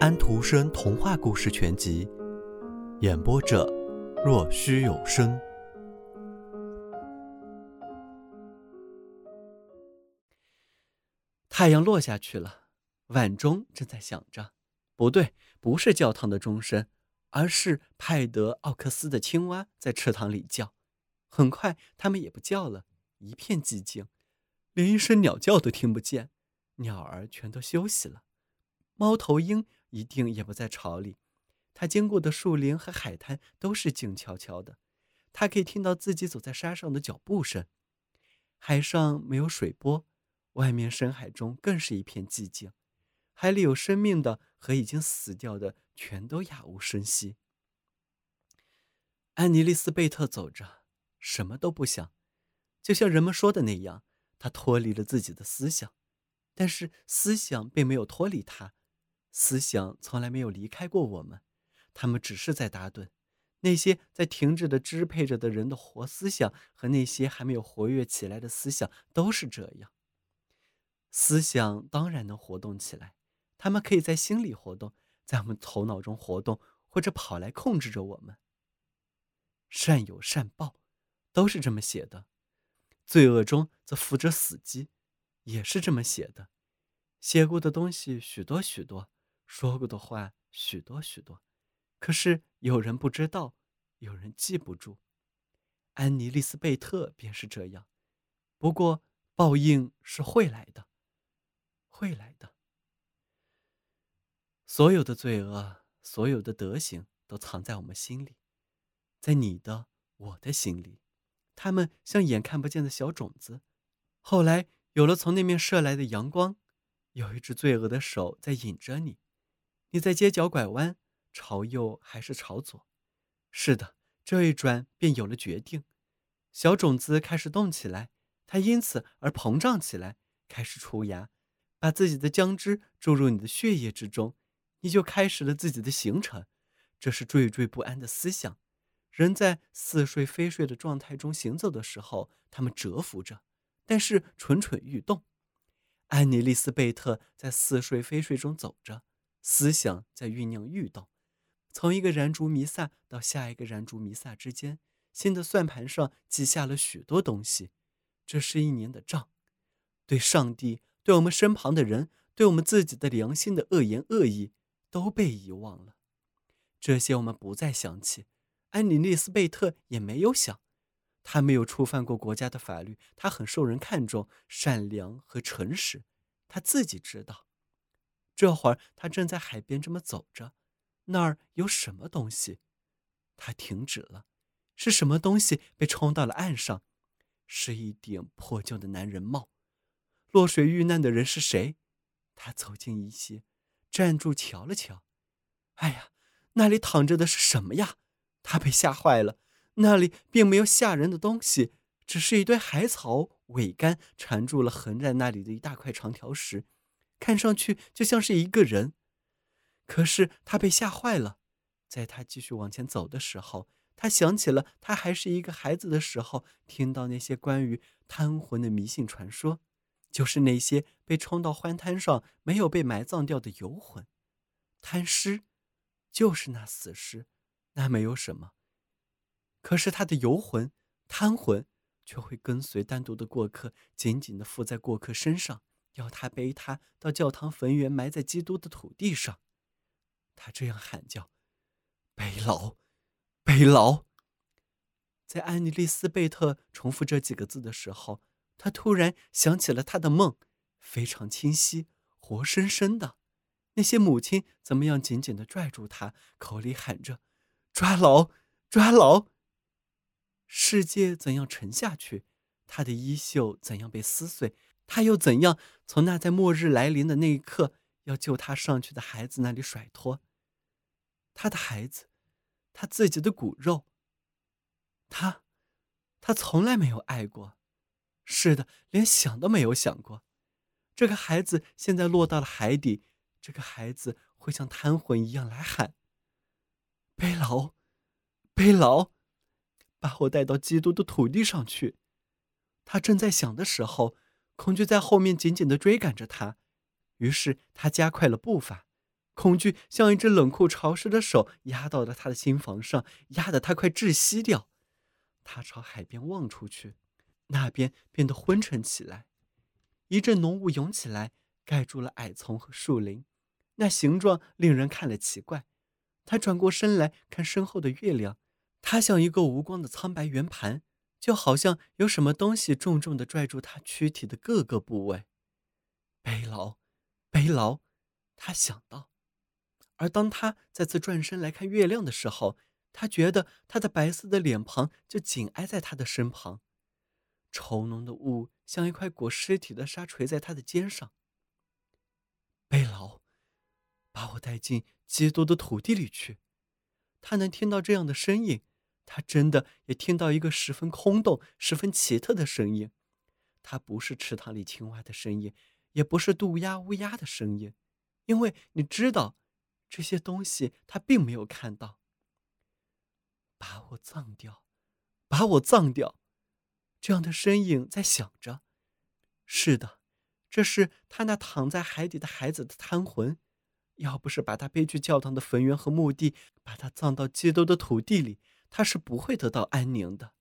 安徒生童话故事全集，演播者：若虚有声。太阳落下去了，晚钟正在响着。不对，不是教堂的钟声，而是派德奥克斯的青蛙在池塘里叫。很快，它们也不叫了，一片寂静，连一声鸟叫都听不见。鸟儿全都休息了，猫头鹰一定也不在巢里。他经过的树林和海滩都是静悄悄的，他可以听到自己走在沙上的脚步声。海上没有水波，外面深海中更是一片寂静。海里有生命的和已经死掉的全都杳无声息。安妮丽丝贝特走着，什么都不想，就像人们说的那样，她脱离了自己的思想。但是思想并没有脱离他，思想从来没有离开过我们，他们只是在打盹。那些在停止的支配着的人的活思想和那些还没有活跃起来的思想都是这样。思想当然能活动起来，他们可以在心里活动，在我们头脑中活动，或者跑来控制着我们。善有善报，都是这么写的。罪恶中则伏着死机。也是这么写的，写过的东西许多许多，说过的话许多许多，可是有人不知道，有人记不住。安妮丽丝贝特便是这样。不过报应是会来的，会来的。所有的罪恶，所有的德行，都藏在我们心里，在你的、我的心里，它们像眼看不见的小种子，后来。有了从那面射来的阳光，有一只罪恶的手在引着你。你在街角拐弯，朝右还是朝左？是的，这一转便有了决定。小种子开始动起来，它因此而膨胀起来，开始出芽，把自己的浆汁注入你的血液之中，你就开始了自己的行程。这是惴惴不安的思想。人在似睡非睡的状态中行走的时候，他们蛰伏着。但是蠢蠢欲动，安妮丽丝贝特在似睡非睡中走着，思想在酝酿欲动。从一个燃烛弥撒到下一个燃烛弥撒之间，新的算盘上记下了许多东西。这是一年的账，对上帝、对我们身旁的人、对我们自己的良心的恶言恶意都被遗忘了。这些我们不再想起，安妮丽丝贝特也没有想。他没有触犯过国家的法律，他很受人看重，善良和诚实。他自己知道。这会儿他正在海边这么走着，那儿有什么东西？他停止了。是什么东西被冲到了岸上？是一顶破旧的男人帽。落水遇难的人是谁？他走近一些，站住瞧了瞧。哎呀，那里躺着的是什么呀？他被吓坏了。那里并没有吓人的东西，只是一堆海草尾干缠住了横在那里的一大块长条石，看上去就像是一个人。可是他被吓坏了，在他继续往前走的时候，他想起了他还是一个孩子的时候听到那些关于贪魂的迷信传说，就是那些被冲到欢滩上没有被埋葬掉的游魂，贪尸，就是那死尸，那没有什么。可是他的游魂、贪魂却会跟随单独的过客，紧紧地附在过客身上，要他背他到教堂坟园，埋在基督的土地上。他这样喊叫：“背牢，背牢。”在安妮丽丝贝特重复这几个字的时候，他突然想起了他的梦，非常清晰、活生生的。那些母亲怎么样紧紧地拽住他，口里喊着：“抓牢，抓牢。”世界怎样沉下去，他的衣袖怎样被撕碎，他又怎样从那在末日来临的那一刻要救他上去的孩子那里甩脱？他的孩子，他自己的骨肉。他，他从来没有爱过，是的，连想都没有想过。这个孩子现在落到了海底，这个孩子会像瘫魂一样来喊：“背牢，背牢。”把我带到基督的土地上去。他正在想的时候，恐惧在后面紧紧的追赶着他，于是他加快了步伐。恐惧像一只冷酷潮湿的手压到了他的心房上，压得他快窒息掉。他朝海边望出去，那边变得昏沉起来，一阵浓雾涌起来，盖住了矮丛和树林，那形状令人看了奇怪。他转过身来看身后的月亮，它像一个无光的苍白圆盘，就好像有什么东西重重的拽住他躯体的各个部位。背牢，背牢，他想到。而当他再次转身来看月亮的时候，他觉得他的白色的脸庞就紧挨在他的身旁，稠浓的雾像一块裹尸体的纱垂在他的肩上。贝劳，把我带进基督的土地里去。他能听到这样的声音，他真的也听到一个十分空洞、十分奇特的声音。它不是池塘里青蛙的声音，也不是渡鸦、乌鸦的声音，因为你知道。这些东西他并没有看到。把我葬掉，把我葬掉，这样的身影在想着。是的，这是他那躺在海底的孩子的贪魂。要不是把他背去教堂的坟园和墓地，把他葬到基督的土地里，他是不会得到安宁的。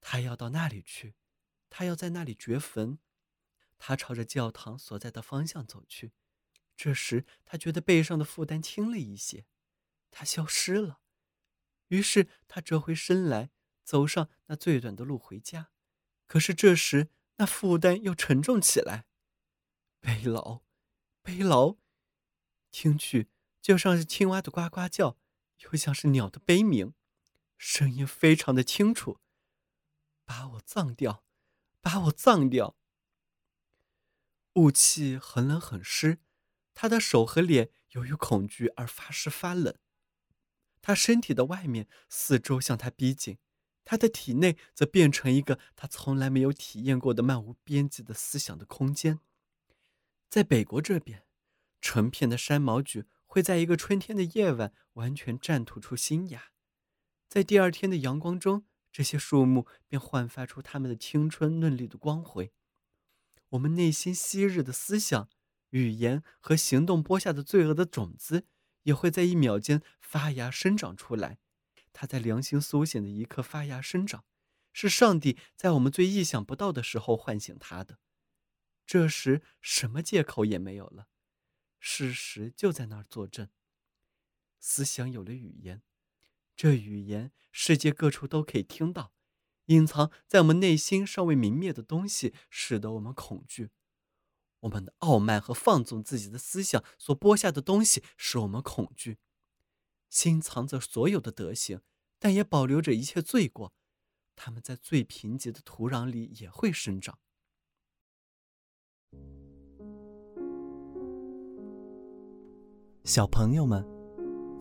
他要到那里去，他要在那里掘坟。他朝着教堂所在的方向走去。这时，他觉得背上的负担轻了一些，他消失了。于是，他折回身来，走上那最短的路回家。可是，这时那负担又沉重起来。背牢，背牢，听去就像是青蛙的呱呱叫，又像是鸟的悲鸣，声音非常的清楚。把我葬掉，把我葬掉。雾气很冷很湿。他的手和脸由于恐惧而发湿发冷，他身体的外面四周向他逼近，他的体内则变成一个他从来没有体验过的漫无边际的思想的空间。在北国这边，成片的山毛榉会在一个春天的夜晚完全绽吐出新芽，在第二天的阳光中，这些树木便焕发出它们的青春嫩绿的光辉。我们内心昔日的思想。语言和行动播下的罪恶的种子，也会在一秒间发芽生长出来。它在良心苏醒的一刻发芽生长，是上帝在我们最意想不到的时候唤醒它的。这时，什么借口也没有了，事实就在那儿作证。思想有了语言，这语言世界各处都可以听到。隐藏在我们内心尚未泯灭的东西，使得我们恐惧。我们的傲慢和放纵自己的思想所播下的东西，使我们恐惧。心藏着所有的德行，但也保留着一切罪过。他们在最贫瘠的土壤里也会生长。小朋友们，